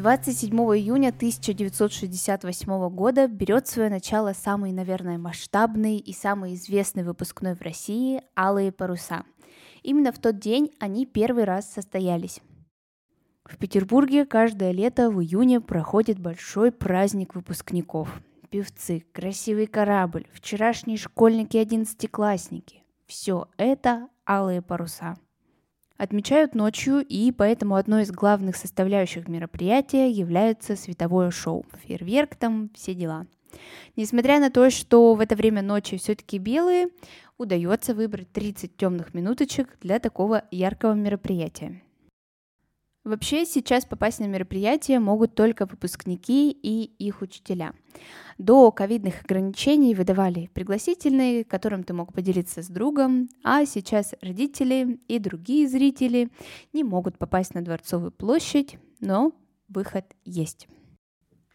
27 июня 1968 года берет свое начало самый, наверное, масштабный и самый известный выпускной в России «Алые паруса». Именно в тот день они первый раз состоялись. В Петербурге каждое лето в июне проходит большой праздник выпускников. Певцы, красивый корабль, вчерашние школьники и одиннадцатиклассники. Все это алые паруса – отмечают ночью, и поэтому одной из главных составляющих мероприятия является световое шоу. Фейерверк там, все дела. Несмотря на то, что в это время ночи все-таки белые, удается выбрать 30 темных минуточек для такого яркого мероприятия. Вообще сейчас попасть на мероприятие могут только выпускники и их учителя. До ковидных ограничений выдавали пригласительные, которым ты мог поделиться с другом, а сейчас родители и другие зрители не могут попасть на Дворцовую площадь, но выход есть.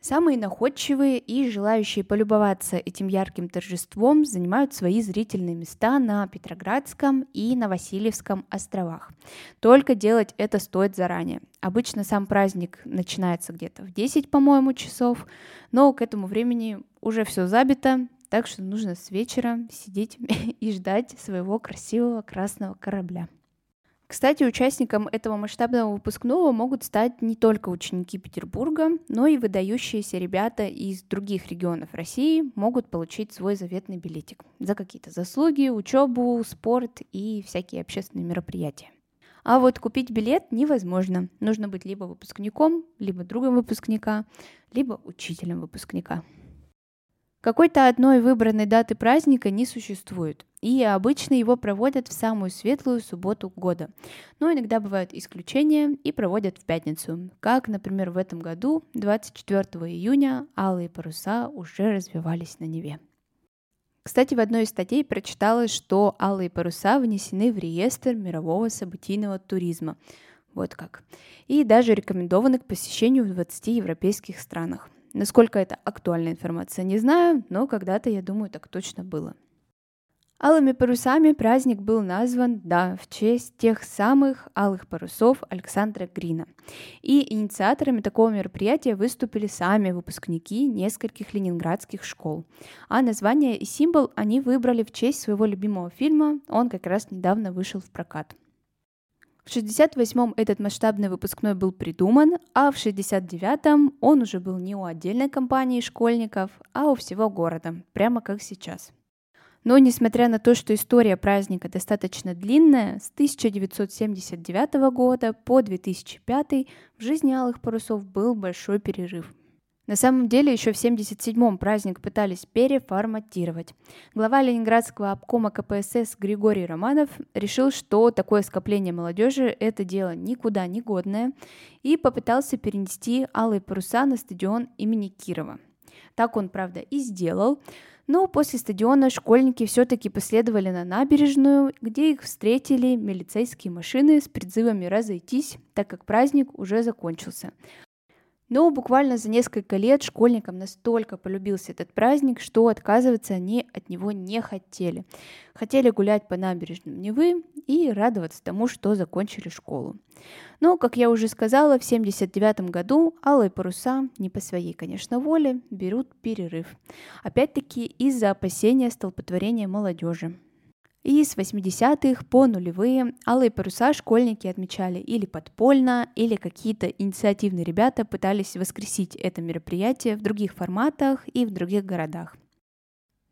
Самые находчивые и желающие полюбоваться этим ярким торжеством занимают свои зрительные места на Петроградском и на Васильевском островах. Только делать это стоит заранее. Обычно сам праздник начинается где-то в 10, по-моему, часов, но к этому времени уже все забито, так что нужно с вечера сидеть и ждать своего красивого красного корабля. Кстати, участником этого масштабного выпускного могут стать не только ученики Петербурга, но и выдающиеся ребята из других регионов России могут получить свой заветный билетик за какие-то заслуги, учебу, спорт и всякие общественные мероприятия. А вот купить билет невозможно. Нужно быть либо выпускником, либо другом выпускника, либо учителем выпускника. Какой-то одной выбранной даты праздника не существует, и обычно его проводят в самую светлую субботу года. Но иногда бывают исключения и проводят в пятницу, как, например, в этом году, 24 июня, алые паруса уже развивались на Неве. Кстати, в одной из статей прочиталось, что алые паруса внесены в реестр мирового событийного туризма. Вот как. И даже рекомендованы к посещению в 20 европейских странах. Насколько это актуальная информация, не знаю, но когда-то, я думаю, так точно было. Алыми парусами праздник был назван, да, в честь тех самых алых парусов Александра Грина. И инициаторами такого мероприятия выступили сами выпускники нескольких ленинградских школ. А название и символ они выбрали в честь своего любимого фильма, он как раз недавно вышел в прокат. В 68-м этот масштабный выпускной был придуман, а в 69-м он уже был не у отдельной компании школьников, а у всего города, прямо как сейчас. Но несмотря на то, что история праздника достаточно длинная, с 1979 года по 2005 в жизни Алых Парусов был большой перерыв. На самом деле еще в 1977-м праздник пытались переформатировать. Глава Ленинградского обкома КПСС Григорий Романов решил, что такое скопление молодежи – это дело никуда не годное, и попытался перенести алые паруса на стадион имени Кирова. Так он, правда, и сделал, но после стадиона школьники все-таки последовали на набережную, где их встретили милицейские машины с призывами разойтись, так как праздник уже закончился. Но буквально за несколько лет школьникам настолько полюбился этот праздник, что отказываться они от него не хотели. Хотели гулять по набережным Невы и радоваться тому, что закончили школу. Но, как я уже сказала, в 1979 году алые паруса, не по своей, конечно, воле, берут перерыв. Опять-таки из-за опасения столпотворения молодежи. И с 80-х по нулевые алые паруса школьники отмечали или подпольно, или какие-то инициативные ребята пытались воскресить это мероприятие в других форматах и в других городах.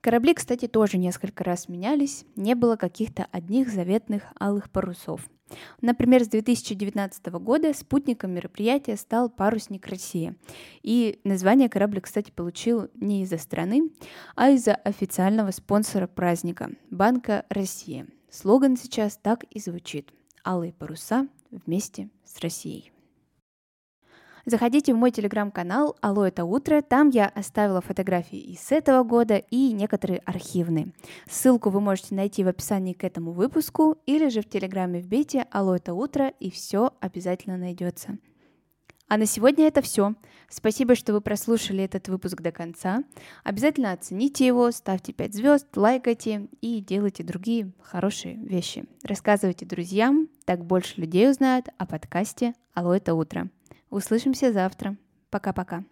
Корабли, кстати, тоже несколько раз менялись, не было каких-то одних заветных алых парусов – Например, с 2019 года спутником мероприятия стал «Парусник России». И название корабля, кстати, получил не из-за страны, а из-за официального спонсора праздника – Банка России. Слоган сейчас так и звучит – «Алые паруса вместе с Россией». Заходите в мой телеграм-канал «Алло, это утро». Там я оставила фотографии и с этого года, и некоторые архивные. Ссылку вы можете найти в описании к этому выпуску или же в телеграме вбейте «Алло, это утро» и все обязательно найдется. А на сегодня это все. Спасибо, что вы прослушали этот выпуск до конца. Обязательно оцените его, ставьте 5 звезд, лайкайте и делайте другие хорошие вещи. Рассказывайте друзьям, так больше людей узнают о подкасте «Алло, это утро». Услышимся завтра. Пока-пока.